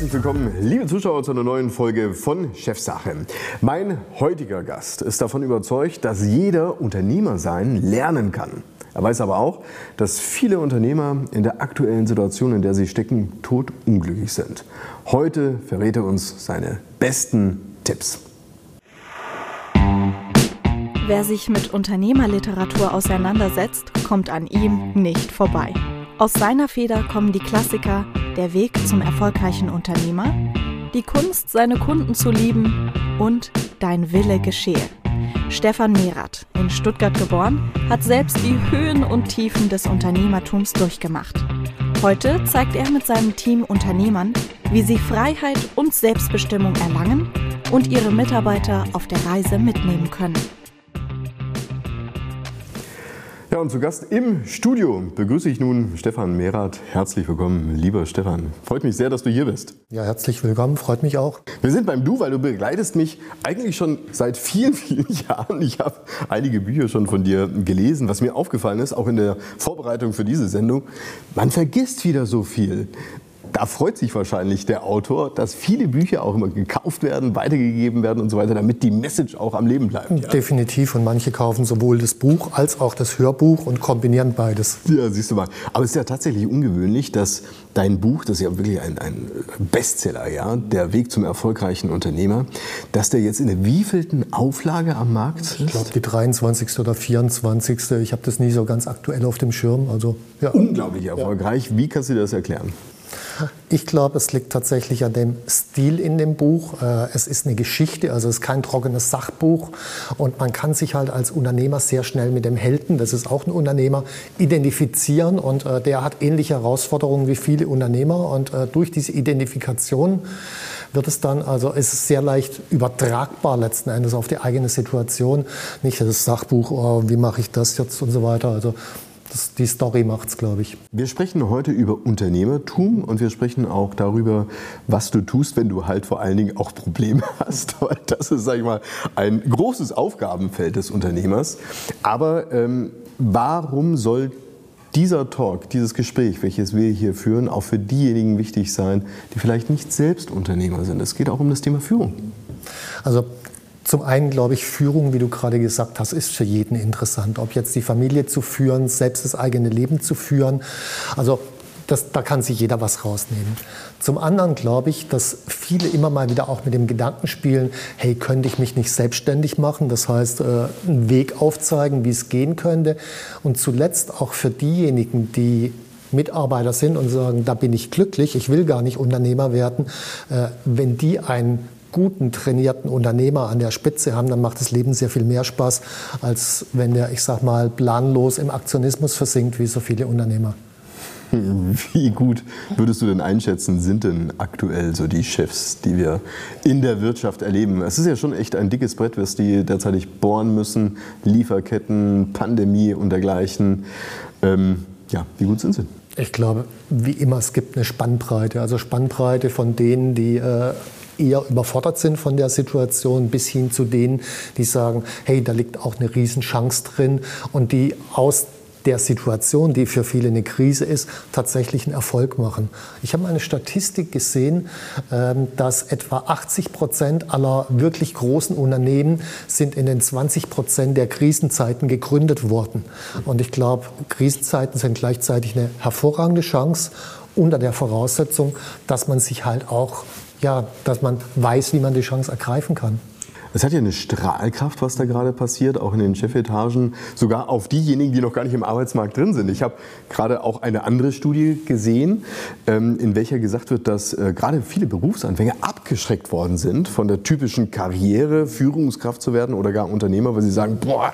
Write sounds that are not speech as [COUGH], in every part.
Herzlich willkommen, liebe Zuschauer, zu einer neuen Folge von Chefsache. Mein heutiger Gast ist davon überzeugt, dass jeder Unternehmer sein lernen kann. Er weiß aber auch, dass viele Unternehmer in der aktuellen Situation, in der sie stecken, totunglücklich sind. Heute verrät er uns seine besten Tipps. Wer sich mit Unternehmerliteratur auseinandersetzt, kommt an ihm nicht vorbei. Aus seiner Feder kommen die Klassiker Der Weg zum erfolgreichen Unternehmer, Die Kunst, seine Kunden zu lieben und Dein Wille geschehe. Stefan Merath, in Stuttgart geboren, hat selbst die Höhen und Tiefen des Unternehmertums durchgemacht. Heute zeigt er mit seinem Team Unternehmern, wie sie Freiheit und Selbstbestimmung erlangen und ihre Mitarbeiter auf der Reise mitnehmen können. Ja, und zu Gast im Studio begrüße ich nun Stefan Merath. Herzlich willkommen, lieber Stefan. Freut mich sehr, dass du hier bist. Ja, herzlich willkommen, freut mich auch. Wir sind beim Du, weil du begleitest mich eigentlich schon seit vielen, [LAUGHS] vielen Jahren. Ich habe einige Bücher schon von dir gelesen. Was mir aufgefallen ist, auch in der Vorbereitung für diese Sendung, man vergisst wieder so viel da freut sich wahrscheinlich der Autor, dass viele Bücher auch immer gekauft werden, weitergegeben werden und so weiter, damit die Message auch am Leben bleibt. Ja? Definitiv. Und manche kaufen sowohl das Buch als auch das Hörbuch und kombinieren beides. Ja, siehst du mal. Aber es ist ja tatsächlich ungewöhnlich, dass dein Buch, das ist ja wirklich ein, ein Bestseller, ja, der Weg zum erfolgreichen Unternehmer, dass der jetzt in der wievielten Auflage am Markt ist? Ich glaube, die 23. oder 24. Ich habe das nie so ganz aktuell auf dem Schirm. Also, ja. Unglaublich erfolgreich. Ja. Wie kannst du dir das erklären? Ich glaube, es liegt tatsächlich an dem Stil in dem Buch. Äh, es ist eine Geschichte, also es ist kein trockenes Sachbuch. Und man kann sich halt als Unternehmer sehr schnell mit dem Helden, das ist auch ein Unternehmer, identifizieren. Und äh, der hat ähnliche Herausforderungen wie viele Unternehmer. Und äh, durch diese Identifikation wird es dann, also ist es sehr leicht übertragbar letzten Endes auf die eigene Situation. Nicht das Sachbuch, oh, wie mache ich das jetzt und so weiter. Also das, die Story macht es, glaube ich. Wir sprechen heute über Unternehmertum und wir sprechen auch darüber, was du tust, wenn du halt vor allen Dingen auch Probleme [LAUGHS] hast. Weil das ist, sage ich mal, ein großes Aufgabenfeld des Unternehmers. Aber ähm, warum soll dieser Talk, dieses Gespräch, welches wir hier führen, auch für diejenigen wichtig sein, die vielleicht nicht selbst Unternehmer sind? Es geht auch um das Thema Führung. Also zum einen glaube ich, Führung, wie du gerade gesagt hast, ist für jeden interessant. Ob jetzt die Familie zu führen, selbst das eigene Leben zu führen. Also das, da kann sich jeder was rausnehmen. Zum anderen glaube ich, dass viele immer mal wieder auch mit dem Gedanken spielen, hey, könnte ich mich nicht selbstständig machen? Das heißt, äh, einen Weg aufzeigen, wie es gehen könnte. Und zuletzt auch für diejenigen, die Mitarbeiter sind und sagen, da bin ich glücklich, ich will gar nicht Unternehmer werden, äh, wenn die ein guten, trainierten Unternehmer an der Spitze haben, dann macht das Leben sehr viel mehr Spaß, als wenn der, ich sag mal, planlos im Aktionismus versinkt, wie so viele Unternehmer. Wie gut würdest du denn einschätzen, sind denn aktuell so die Chefs, die wir in der Wirtschaft erleben? Es ist ja schon echt ein dickes Brett, was die derzeit bohren müssen. Lieferketten, Pandemie und dergleichen. Ähm, ja, wie gut sind sie? Ich glaube, wie immer, es gibt eine Spannbreite. Also Spannbreite von denen, die äh, eher überfordert sind von der Situation, bis hin zu denen, die sagen, hey, da liegt auch eine Riesenchance drin und die aus der Situation, die für viele eine Krise ist, tatsächlich einen Erfolg machen. Ich habe eine Statistik gesehen, ähm, dass etwa 80 Prozent aller wirklich großen Unternehmen sind in den 20 Prozent der Krisenzeiten gegründet worden. Und ich glaube, Krisenzeiten sind gleichzeitig eine hervorragende Chance unter der Voraussetzung, dass man sich halt auch ja, dass man weiß, wie man die Chance ergreifen kann. Es hat ja eine Strahlkraft, was da gerade passiert, auch in den Chefetagen, sogar auf diejenigen, die noch gar nicht im Arbeitsmarkt drin sind. Ich habe gerade auch eine andere Studie gesehen, ähm, in welcher gesagt wird, dass äh, gerade viele Berufsanfänger abgeschreckt worden sind von der typischen Karriere, Führungskraft zu werden oder gar Unternehmer, weil sie sagen, boah,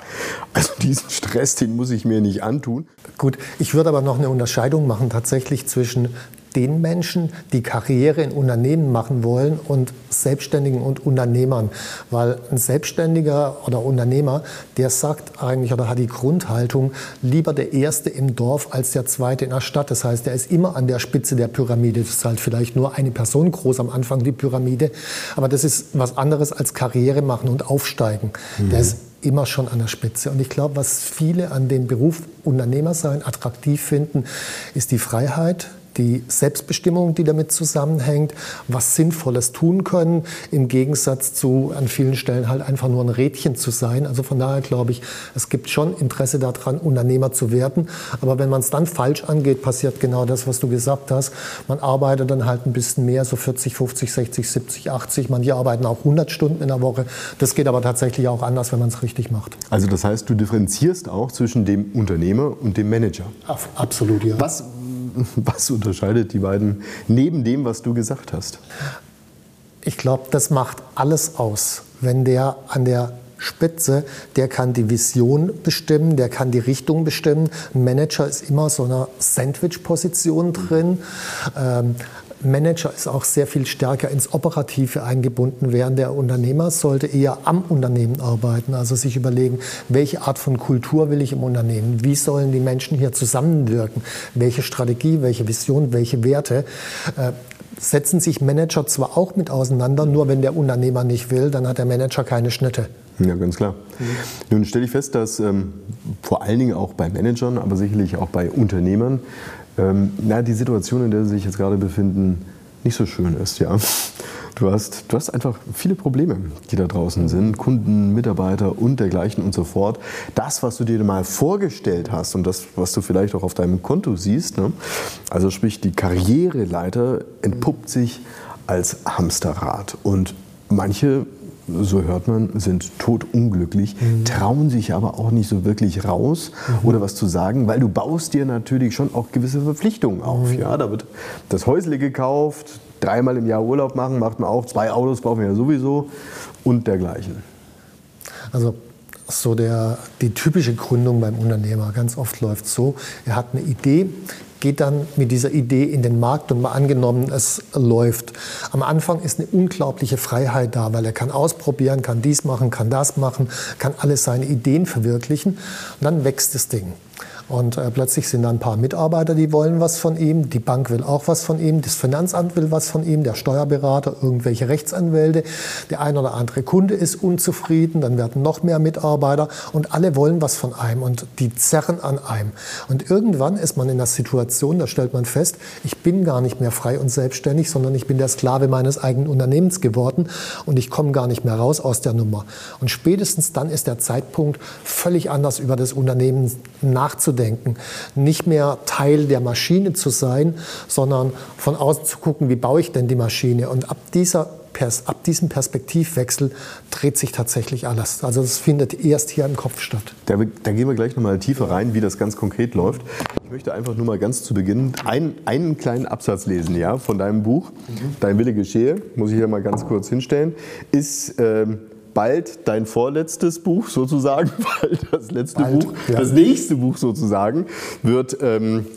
also diesen Stress, den muss ich mir nicht antun. Gut, ich würde aber noch eine Unterscheidung machen tatsächlich zwischen den Menschen, die Karriere in Unternehmen machen wollen und Selbstständigen und Unternehmern. Weil ein Selbstständiger oder Unternehmer, der sagt eigentlich oder hat die Grundhaltung, lieber der Erste im Dorf als der Zweite in der Stadt. Das heißt, er ist immer an der Spitze der Pyramide. Das ist halt vielleicht nur eine Person groß am Anfang, die Pyramide. Aber das ist was anderes als Karriere machen und aufsteigen. Mhm. Der ist immer schon an der Spitze. Und ich glaube, was viele an dem Beruf Unternehmer sein attraktiv finden, ist die Freiheit, die Selbstbestimmung, die damit zusammenhängt, was Sinnvolles tun können, im Gegensatz zu an vielen Stellen halt einfach nur ein Rädchen zu sein. Also von daher glaube ich, es gibt schon Interesse daran, Unternehmer zu werden. Aber wenn man es dann falsch angeht, passiert genau das, was du gesagt hast. Man arbeitet dann halt ein bisschen mehr, so 40, 50, 60, 70, 80. Manche arbeiten auch 100 Stunden in der Woche. Das geht aber tatsächlich auch anders, wenn man es richtig macht. Also das heißt, du differenzierst auch zwischen dem Unternehmer und dem Manager. Absolut, ja. Was, [LAUGHS] was unterscheidet die beiden neben dem, was du gesagt hast? Ich glaube, das macht alles aus. Wenn der an der Spitze, der kann die Vision bestimmen, der kann die Richtung bestimmen. Ein Manager ist immer so eine Sandwich-Position drin. Ähm, Manager ist auch sehr viel stärker ins Operative eingebunden, während der Unternehmer sollte eher am Unternehmen arbeiten, also sich überlegen, welche Art von Kultur will ich im Unternehmen, wie sollen die Menschen hier zusammenwirken, welche Strategie, welche Vision, welche Werte. Äh, setzen sich Manager zwar auch mit auseinander, nur wenn der Unternehmer nicht will, dann hat der Manager keine Schnitte. Ja, ganz klar. Nun stelle ich fest, dass ähm, vor allen Dingen auch bei Managern, aber sicherlich auch bei Unternehmern ähm, na, die Situation, in der Sie sich jetzt gerade befinden, nicht so schön ist. Ja. Du hast, du hast einfach viele Probleme, die da draußen sind. Kunden, Mitarbeiter und dergleichen und so fort. Das, was du dir mal vorgestellt hast und das, was du vielleicht auch auf deinem Konto siehst, ne? also sprich die Karriereleiter, entpuppt sich als Hamsterrad. Und manche so hört man, sind totunglücklich, mhm. trauen sich aber auch nicht so wirklich raus mhm. oder was zu sagen, weil du baust dir natürlich schon auch gewisse Verpflichtungen auf. Mhm. Ja, da wird das Häusle gekauft, dreimal im Jahr Urlaub machen, macht man auch, zwei Autos brauchen wir ja sowieso und dergleichen. Also so der, die typische Gründung beim Unternehmer. Ganz oft läuft so, er hat eine Idee, geht dann mit dieser Idee in den Markt und mal angenommen, es läuft. Am Anfang ist eine unglaubliche Freiheit da, weil er kann ausprobieren, kann dies machen, kann das machen, kann alle seine Ideen verwirklichen und dann wächst das Ding. Und äh, plötzlich sind da ein paar Mitarbeiter, die wollen was von ihm, die Bank will auch was von ihm, das Finanzamt will was von ihm, der Steuerberater, irgendwelche Rechtsanwälte, der ein oder andere Kunde ist unzufrieden, dann werden noch mehr Mitarbeiter. Und alle wollen was von einem. Und die zerren an einem. Und irgendwann ist man in der Situation, da stellt man fest, ich bin gar nicht mehr frei und selbstständig, sondern ich bin der Sklave meines eigenen Unternehmens geworden. Und ich komme gar nicht mehr raus aus der Nummer. Und spätestens dann ist der Zeitpunkt, völlig anders über das Unternehmen nachzudenken nachzudenken, nicht mehr Teil der Maschine zu sein, sondern von außen zu gucken, wie baue ich denn die Maschine. Und ab, dieser, ab diesem Perspektivwechsel dreht sich tatsächlich alles. Also das findet erst hier im Kopf statt. Da, da gehen wir gleich nochmal tiefer rein, wie das ganz konkret läuft. Ich möchte einfach nur mal ganz zu Beginn einen, einen kleinen Absatz lesen ja, von deinem Buch. Mhm. Dein Wille geschehe, muss ich hier mal ganz kurz hinstellen, ist... Ähm, bald dein vorletztes Buch sozusagen, [LAUGHS] weil das letzte bald, Buch, ja. das nächste Buch sozusagen, wird ähm,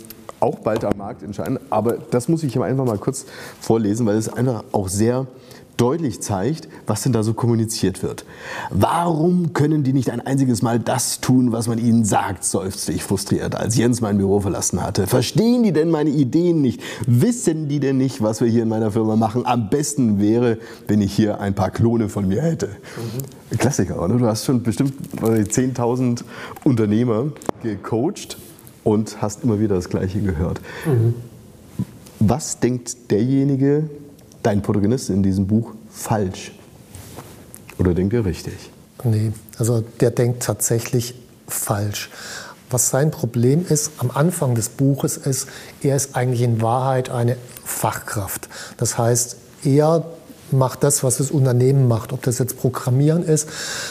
auch bald am Markt entscheiden. Aber das muss ich einfach mal kurz vorlesen, weil es einfach auch sehr deutlich zeigt, was denn da so kommuniziert wird. Warum können die nicht ein einziges Mal das tun, was man ihnen sagt, seufzte ich frustriert, als Jens mein Büro verlassen hatte. Verstehen die denn meine Ideen nicht? Wissen die denn nicht, was wir hier in meiner Firma machen? Am besten wäre, wenn ich hier ein paar Klone von mir hätte. Mhm. Klassiker, oder? Du hast schon bestimmt 10.000 Unternehmer gecoacht und hast immer wieder das Gleiche gehört. Mhm. Was denkt derjenige, dein Protagonist in diesem Buch falsch? Oder denkt er richtig? Nee, also der denkt tatsächlich falsch. Was sein Problem ist am Anfang des Buches ist, er ist eigentlich in Wahrheit eine Fachkraft. Das heißt, er macht das, was das Unternehmen macht. Ob das jetzt Programmieren ist,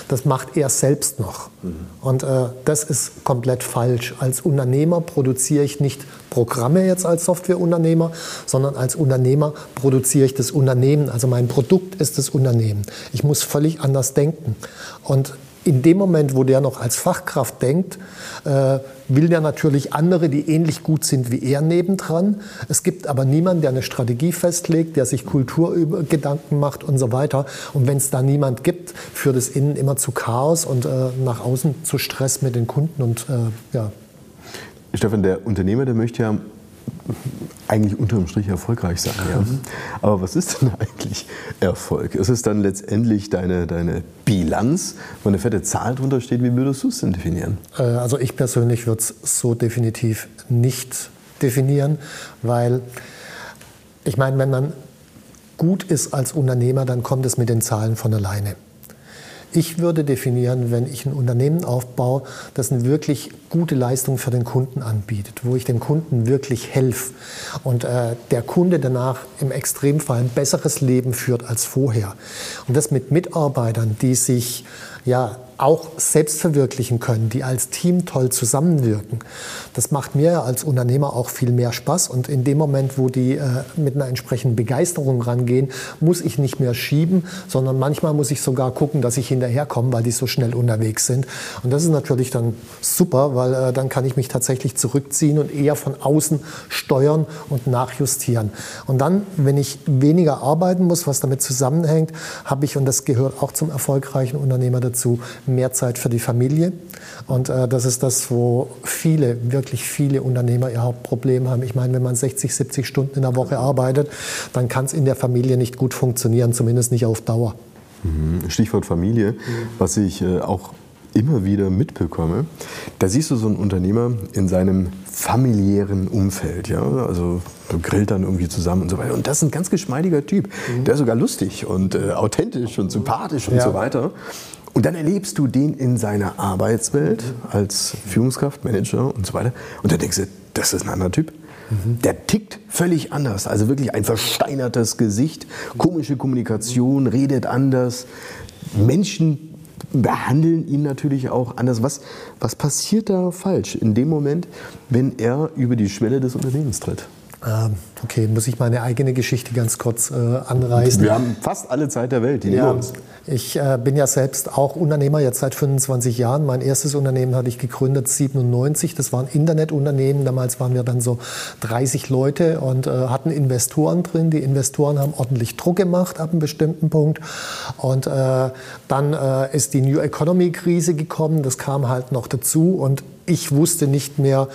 das macht er selbst noch. Mhm. Und äh, das ist komplett falsch. Als Unternehmer produziere ich nicht Programme jetzt als Softwareunternehmer, sondern als Unternehmer produziere ich das Unternehmen. Also mein Produkt ist das Unternehmen. Ich muss völlig anders denken. Und in dem Moment, wo der noch als Fachkraft denkt, äh, will der natürlich andere, die ähnlich gut sind wie er, nebendran. Es gibt aber niemanden, der eine Strategie festlegt, der sich Kulturgedanken macht und so weiter. Und wenn es da niemand gibt, führt es innen immer zu Chaos und äh, nach außen zu Stress mit den Kunden und äh, ja. Stefan, der Unternehmer, der möchte ja eigentlich unterm Strich erfolgreich sein. Ja. Aber was ist denn eigentlich Erfolg? Ist es dann letztendlich deine, deine Bilanz, wo eine fette Zahl drunter steht? Wie würdest du es denn definieren? Äh, also ich persönlich würde es so definitiv nicht definieren, weil ich meine, wenn man gut ist als Unternehmer, dann kommt es mit den Zahlen von alleine. Ich würde definieren, wenn ich ein Unternehmen aufbaue, das eine wirklich gute Leistung für den Kunden anbietet, wo ich dem Kunden wirklich helfe und äh, der Kunde danach im Extremfall ein besseres Leben führt als vorher. Und das mit Mitarbeitern, die sich ja auch selbst verwirklichen können, die als Team toll zusammenwirken. Das macht mir als Unternehmer auch viel mehr Spaß. Und in dem Moment, wo die äh, mit einer entsprechenden Begeisterung rangehen, muss ich nicht mehr schieben, sondern manchmal muss ich sogar gucken, dass ich hinterherkomme, weil die so schnell unterwegs sind. Und das ist natürlich dann super, weil äh, dann kann ich mich tatsächlich zurückziehen und eher von außen steuern und nachjustieren. Und dann, wenn ich weniger arbeiten muss, was damit zusammenhängt, habe ich, und das gehört auch zum erfolgreichen Unternehmer dazu, mehr Zeit für die Familie. Und äh, das ist das, wo viele, wirklich viele Unternehmer ihr Hauptproblem haben. Ich meine, wenn man 60, 70 Stunden in der Woche arbeitet, dann kann es in der Familie nicht gut funktionieren, zumindest nicht auf Dauer. Mhm. Stichwort Familie, was ich äh, auch immer wieder mitbekomme, da siehst du so einen Unternehmer in seinem familiären Umfeld, ja, also grillt dann irgendwie zusammen und so weiter. Und das ist ein ganz geschmeidiger Typ, mhm. der ist sogar lustig und äh, authentisch und sympathisch und ja. so weiter. Und dann erlebst du den in seiner Arbeitswelt als Führungskraft, Manager und so weiter. Und dann denkst du, das ist ein anderer Typ. Mhm. Der tickt völlig anders. Also wirklich ein versteinertes Gesicht, komische Kommunikation, redet anders. Menschen behandeln ihn natürlich auch anders. Was, was passiert da falsch in dem Moment, wenn er über die Schwelle des Unternehmens tritt? Ähm, okay, muss ich meine eigene Geschichte ganz kurz äh, anreißen. Wir haben fast alle Zeit der Welt, die ja, uns. Ich äh, bin ja selbst auch Unternehmer, jetzt seit 25 Jahren. Mein erstes Unternehmen hatte ich gegründet 97. Das war ein Internetunternehmen. Damals waren wir dann so 30 Leute und äh, hatten Investoren drin. Die Investoren haben ordentlich Druck gemacht ab einem bestimmten Punkt. Und äh, dann äh, ist die New Economy Krise gekommen. Das kam halt noch dazu und ich wusste nicht mehr,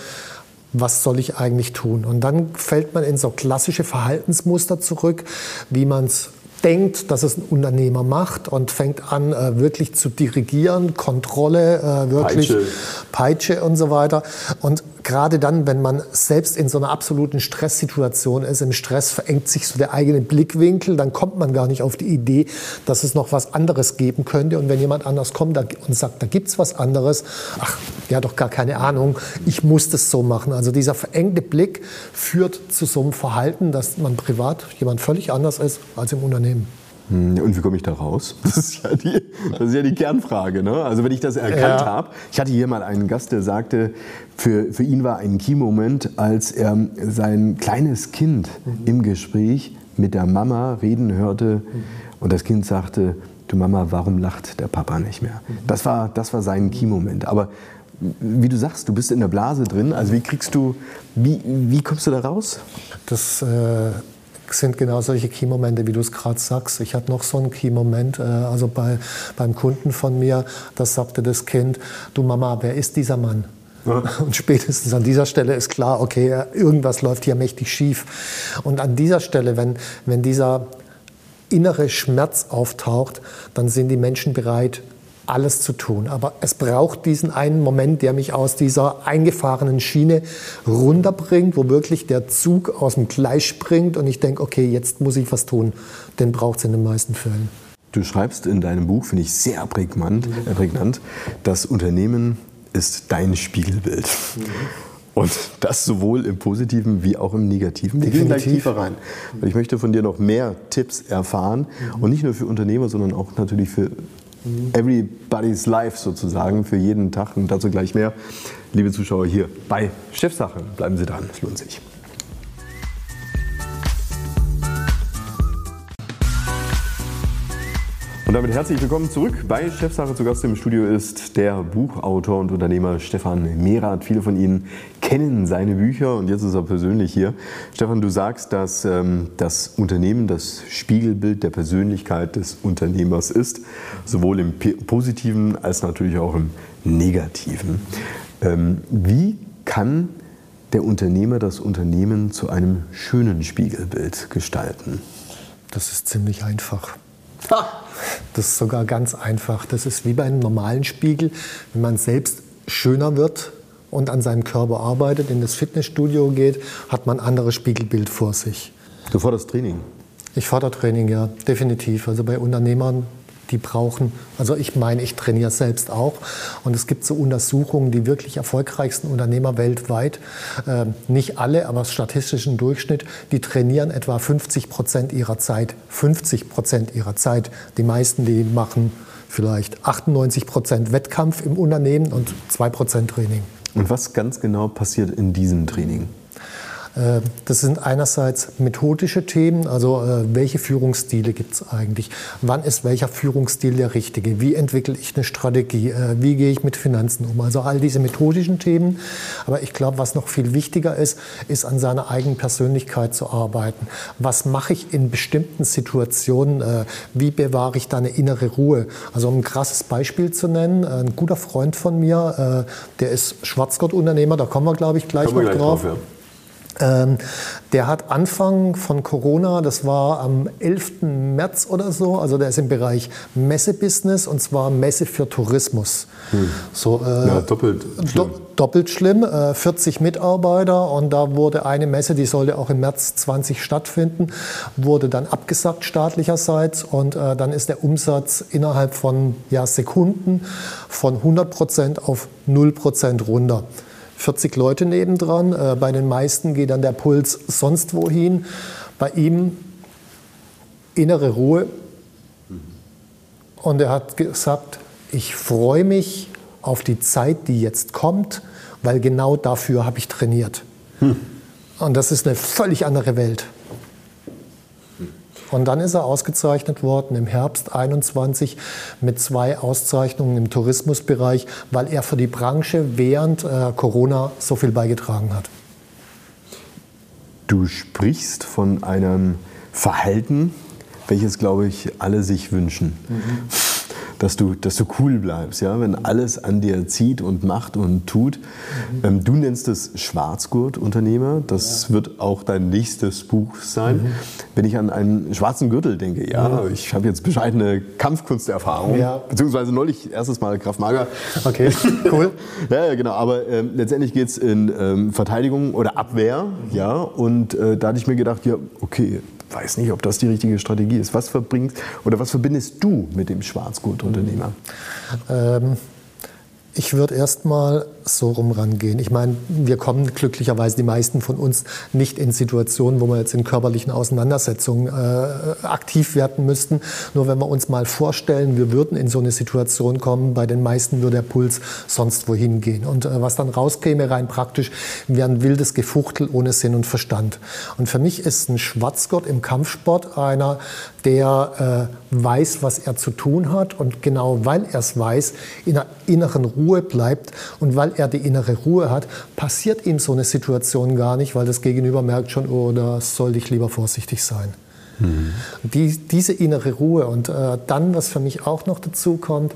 was soll ich eigentlich tun? Und dann fällt man in so klassische Verhaltensmuster zurück, wie man es denkt, dass es ein Unternehmer macht und fängt an, äh, wirklich zu dirigieren, Kontrolle, äh, wirklich Peitsche. Peitsche und so weiter. Und gerade dann, wenn man selbst in so einer absoluten Stresssituation ist, im Stress verengt sich so der eigene Blickwinkel, dann kommt man gar nicht auf die Idee, dass es noch was anderes geben könnte. Und wenn jemand anders kommt und sagt, da gibt es was anderes, ach, der hat doch gar keine Ahnung, ich muss das so machen. Also dieser verengte Blick führt zu so einem Verhalten, dass man privat jemand völlig anders ist als im Unternehmen. Hm, und wie komme ich da raus? [LAUGHS] Das ist ja die, ist ja die Kernfrage. Ne? Also wenn ich das erkannt ja. habe, ich hatte hier mal einen Gast, der sagte, für, für ihn war ein Key-Moment, als er sein kleines Kind mhm. im Gespräch mit der Mama reden hörte mhm. und das Kind sagte, du Mama, warum lacht der Papa nicht mehr? Mhm. Das war, das war sein Key-Moment. Aber wie du sagst, du bist in der Blase drin. Also wie kriegst du, wie, wie kommst du da raus? Das äh, sind genau solche Key-Momente, wie du es gerade sagst. Ich hatte noch so einen Key-Moment, äh, also bei, beim Kunden von mir, da sagte das Kind, du Mama, wer ist dieser Mann? Ja. [LAUGHS] Und spätestens an dieser Stelle ist klar, okay, irgendwas läuft hier mächtig schief. Und an dieser Stelle, wenn, wenn dieser innere Schmerz auftaucht, dann sind die Menschen bereit, alles zu tun. Aber es braucht diesen einen Moment, der mich aus dieser eingefahrenen Schiene runterbringt, wo wirklich der Zug aus dem Gleis springt und ich denke, okay, jetzt muss ich was tun. Den braucht es in den meisten Fällen. Du schreibst in deinem Buch, finde ich sehr prägnant, äh, prägnant, das Unternehmen ist dein Spiegelbild. Mhm. Und das sowohl im Positiven wie auch im Negativen. Wir gehen gleich tiefer rein. Weil ich möchte von dir noch mehr Tipps erfahren. Mhm. Und nicht nur für Unternehmer, sondern auch natürlich für everybody's life sozusagen für jeden Tag und dazu gleich mehr. Liebe Zuschauer hier bei Chefsache, bleiben Sie dran, es lohnt sich. Und damit herzlich willkommen zurück bei Chefsache. Zu Gast im Studio ist der Buchautor und Unternehmer Stefan Merath. Viele von Ihnen kennen seine Bücher und jetzt ist er persönlich hier. Stefan, du sagst, dass ähm, das Unternehmen das Spiegelbild der Persönlichkeit des Unternehmers ist, sowohl im positiven als natürlich auch im negativen. Ähm, wie kann der Unternehmer das Unternehmen zu einem schönen Spiegelbild gestalten? Das ist ziemlich einfach. Das ist sogar ganz einfach. Das ist wie bei einem normalen Spiegel. Wenn man selbst schöner wird und an seinem Körper arbeitet, in das Fitnessstudio geht, hat man ein anderes Spiegelbild vor sich. Du forderst Training? Ich fordere Training, ja, definitiv. Also bei Unternehmern die brauchen, also ich meine, ich trainiere selbst auch. Und es gibt so Untersuchungen, die wirklich erfolgreichsten Unternehmer weltweit, äh, nicht alle, aber statistischen Durchschnitt, die trainieren etwa 50 Prozent ihrer Zeit. 50 Prozent ihrer Zeit. Die meisten, die machen vielleicht 98 Prozent Wettkampf im Unternehmen und 2 Prozent Training. Und was ganz genau passiert in diesem Training? Äh, das sind einerseits methodische Themen, also äh, welche Führungsstile gibt es eigentlich? Wann ist welcher Führungsstil der richtige? Wie entwickle ich eine Strategie? Äh, wie gehe ich mit Finanzen um? Also all diese methodischen Themen. Aber ich glaube, was noch viel wichtiger ist, ist an seiner eigenen Persönlichkeit zu arbeiten. Was mache ich in bestimmten Situationen? Wie bewahre ich da eine innere Ruhe? Also um ein krasses Beispiel zu nennen, ein guter Freund von mir, der ist Schwarzgott-Unternehmer, da kommen wir, glaube ich, gleich noch drauf. drauf ja. Ähm, der hat Anfang von Corona, das war am 11. März oder so, also der ist im Bereich Messebusiness und zwar Messe für Tourismus. Hm. So, äh, ja, doppelt schlimm. Do doppelt schlimm, äh, 40 Mitarbeiter und da wurde eine Messe, die sollte auch im März 20 stattfinden, wurde dann abgesagt staatlicherseits und äh, dann ist der Umsatz innerhalb von ja, Sekunden von 100 Prozent auf 0 Prozent runter. 40 Leute nebendran. Äh, bei den meisten geht dann der Puls sonst wohin. Bei ihm innere Ruhe. Und er hat gesagt, ich freue mich auf die Zeit, die jetzt kommt, weil genau dafür habe ich trainiert. Hm. Und das ist eine völlig andere Welt. Und dann ist er ausgezeichnet worden im Herbst 21 mit zwei Auszeichnungen im Tourismusbereich, weil er für die Branche während äh, Corona so viel beigetragen hat. Du sprichst von einem Verhalten, welches, glaube ich, alle sich wünschen. Mhm dass du, dass du cool bleibst, ja? wenn alles an dir zieht und macht und tut. Mhm. Ähm, du nennst es Schwarzgurt-Unternehmer. Das ja. wird auch dein nächstes Buch sein. Mhm. Wenn ich an einen schwarzen Gürtel denke, ja, ja. ich habe jetzt bescheidene Kampfkunsterfahrung, ja. beziehungsweise neulich erstes Mal Kraftmager. Okay, cool. [LAUGHS] ja, genau. Aber ähm, letztendlich geht es in ähm, Verteidigung oder Abwehr, mhm. ja. Und äh, da hatte ich mir gedacht, ja, okay, weiß nicht, ob das die richtige Strategie ist. Was verbringst oder was verbindest du mit dem Schwarzgutunternehmer? Ähm, ich würde erst mal so rum rangehen. Ich meine, wir kommen glücklicherweise die meisten von uns nicht in Situationen, wo wir jetzt in körperlichen Auseinandersetzungen äh, aktiv werden müssten. Nur wenn wir uns mal vorstellen, wir würden in so eine Situation kommen, bei den meisten würde der Puls sonst wohin gehen. Und äh, was dann rauskäme, rein praktisch, wäre ein wildes Gefuchtel ohne Sinn und Verstand. Und für mich ist ein Schwarzgott im Kampfsport einer, der äh, weiß, was er zu tun hat und genau weil er es weiß, in einer inneren Ruhe bleibt und weil er die innere Ruhe hat, passiert ihm so eine Situation gar nicht, weil das Gegenüber merkt schon, oh, da sollte ich lieber vorsichtig sein. Mhm. Die, diese innere Ruhe und äh, dann, was für mich auch noch dazu kommt,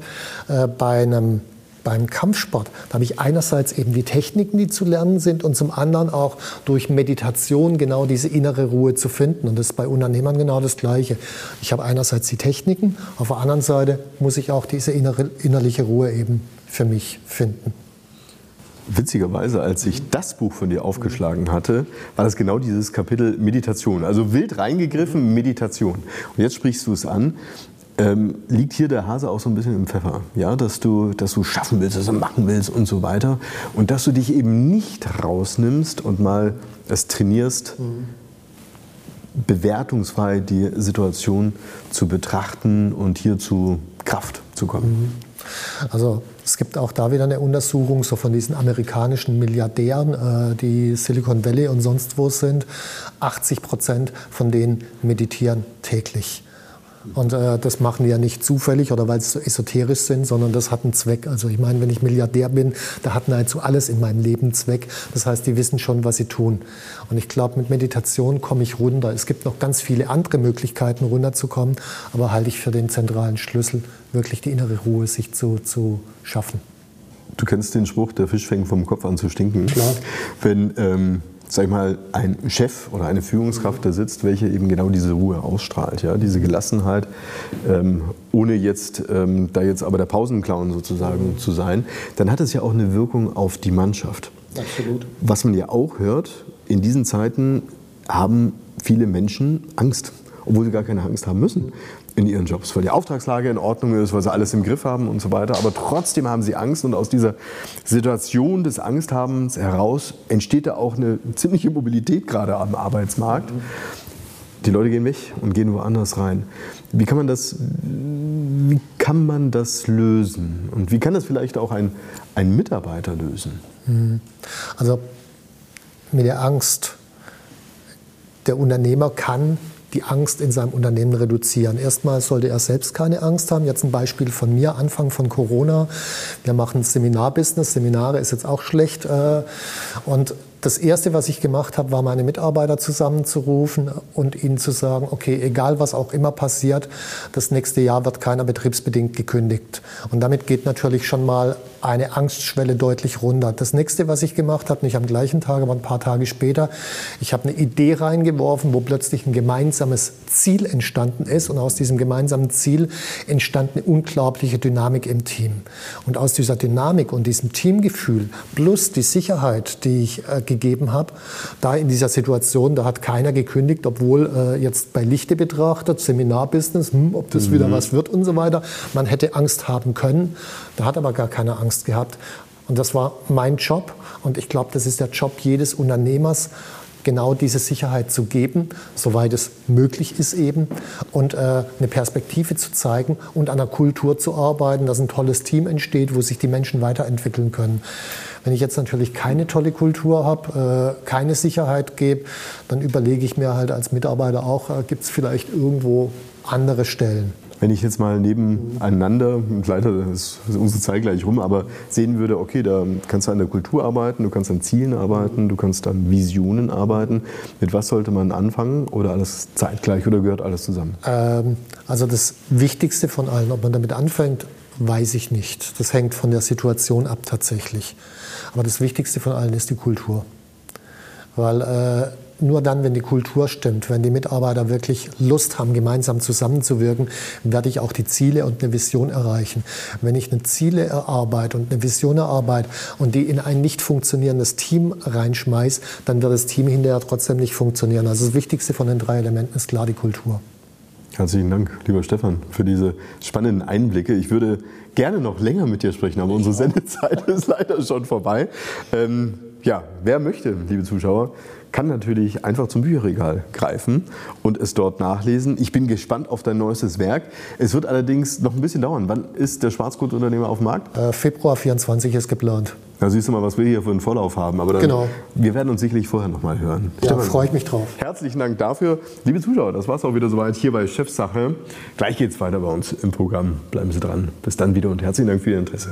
äh, bei einem beim Kampfsport, da habe ich einerseits eben die Techniken, die zu lernen sind und zum anderen auch durch Meditation genau diese innere Ruhe zu finden. Und das ist bei Unternehmern genau das Gleiche. Ich habe einerseits die Techniken, auf der anderen Seite muss ich auch diese innere, innerliche Ruhe eben für mich finden. Witzigerweise, als ich das Buch von dir aufgeschlagen hatte, war das genau dieses Kapitel Meditation. Also wild reingegriffen, Meditation. Und jetzt sprichst du es an. Ähm, liegt hier der Hase auch so ein bisschen im Pfeffer, ja, dass du, dass du schaffen willst, dass du machen willst und so weiter und dass du dich eben nicht rausnimmst und mal es trainierst, mhm. bewertungsfrei die Situation zu betrachten und hier zu Kraft zu kommen. Also es gibt auch da wieder eine Untersuchung so von diesen amerikanischen Milliardären, äh, die Silicon Valley und sonst wo sind. 80 Prozent von denen meditieren täglich. Und äh, das machen die ja nicht zufällig oder weil sie so esoterisch sind, sondern das hat einen Zweck. Also ich meine, wenn ich Milliardär bin, da hat nahezu alles in meinem Leben Zweck. Das heißt, die wissen schon, was sie tun. Und ich glaube, mit Meditation komme ich runter. Es gibt noch ganz viele andere Möglichkeiten, runterzukommen, aber halte ich für den zentralen Schlüssel, wirklich die innere Ruhe sich zu, zu schaffen. Du kennst den Spruch, der Fisch fängt vom Kopf an zu stinken. Klar. Wenn ähm sag ich mal, ein Chef oder eine Führungskraft da sitzt, welche eben genau diese Ruhe ausstrahlt, ja, diese Gelassenheit, ähm, ohne jetzt ähm, da jetzt aber der Pausenclown sozusagen zu sein, dann hat es ja auch eine Wirkung auf die Mannschaft. Absolut. Was man ja auch hört, in diesen Zeiten haben viele Menschen Angst, obwohl sie gar keine Angst haben müssen in ihren Jobs, weil die Auftragslage in Ordnung ist, weil sie alles im Griff haben und so weiter. Aber trotzdem haben sie Angst und aus dieser Situation des Angsthabens heraus entsteht da auch eine ziemliche Mobilität gerade am Arbeitsmarkt. Die Leute gehen weg und gehen woanders rein. Wie kann man das, wie kann man das lösen? Und wie kann das vielleicht auch ein, ein Mitarbeiter lösen? Mhm. Also mit der Angst, der Unternehmer kann die Angst in seinem Unternehmen reduzieren. Erstmal sollte er selbst keine Angst haben. Jetzt ein Beispiel von mir, Anfang von Corona. Wir machen Seminarbusiness. Seminare ist jetzt auch schlecht. Äh, und das Erste, was ich gemacht habe, war, meine Mitarbeiter zusammenzurufen und ihnen zu sagen, okay, egal was auch immer passiert, das nächste Jahr wird keiner betriebsbedingt gekündigt. Und damit geht natürlich schon mal eine Angstschwelle deutlich runter. Das nächste, was ich gemacht habe, nicht am gleichen Tag, aber ein paar Tage später, ich habe eine Idee reingeworfen, wo plötzlich ein gemeinsames Ziel entstanden ist. Und aus diesem gemeinsamen Ziel entstand eine unglaubliche Dynamik im Team. Und aus dieser Dynamik und diesem Teamgefühl plus die Sicherheit, die ich äh, gegeben habe. Da in dieser Situation, da hat keiner gekündigt, obwohl äh, jetzt bei Lichte betrachtet, Seminarbusiness, hm, ob das mhm. wieder was wird und so weiter. Man hätte Angst haben können, da hat aber gar keine Angst gehabt. Und das war mein Job und ich glaube, das ist der Job jedes Unternehmers, genau diese Sicherheit zu geben, soweit es möglich ist eben, und äh, eine Perspektive zu zeigen und an einer Kultur zu arbeiten, dass ein tolles Team entsteht, wo sich die Menschen weiterentwickeln können. Wenn ich jetzt natürlich keine tolle Kultur habe, äh, keine Sicherheit gebe, dann überlege ich mir halt als Mitarbeiter auch, äh, gibt es vielleicht irgendwo andere Stellen. Wenn ich jetzt mal nebeneinander, leider ist unsere Zeit gleich rum, aber sehen würde, okay, da kannst du an der Kultur arbeiten, du kannst an Zielen arbeiten, du kannst an Visionen arbeiten. Mit was sollte man anfangen oder alles zeitgleich oder gehört alles zusammen? Ähm, also das Wichtigste von allen, ob man damit anfängt, weiß ich nicht. Das hängt von der Situation ab tatsächlich. Aber das Wichtigste von allen ist die Kultur. Weil äh, nur dann, wenn die Kultur stimmt, wenn die Mitarbeiter wirklich Lust haben, gemeinsam zusammenzuwirken, werde ich auch die Ziele und eine Vision erreichen. Wenn ich eine Ziele erarbeite und eine Vision erarbeite und die in ein nicht funktionierendes Team reinschmeiße, dann wird das Team hinterher trotzdem nicht funktionieren. Also das Wichtigste von den drei Elementen ist klar die Kultur. Herzlichen Dank, lieber Stefan, für diese spannenden Einblicke. Ich würde gerne noch länger mit dir sprechen, aber unsere Sendezeit [LAUGHS] ist leider schon vorbei. Ähm, ja, wer möchte, liebe Zuschauer, kann natürlich einfach zum Bücherregal greifen und es dort nachlesen. Ich bin gespannt auf dein neuestes Werk. Es wird allerdings noch ein bisschen dauern. Wann ist der Schwarzgutunternehmer auf dem Markt? Äh, Februar 24 ist geplant. Da siehst du mal, was wir hier für einen Vorlauf haben. Aber dann, genau. wir werden uns sicherlich vorher noch mal hören. Ja, freue ich mich drauf. Herzlichen Dank dafür. Liebe Zuschauer, das war es auch wieder soweit hier bei Chefsache. Gleich geht es weiter bei uns im Programm. Bleiben Sie dran. Bis dann wieder und herzlichen Dank für Ihr Interesse.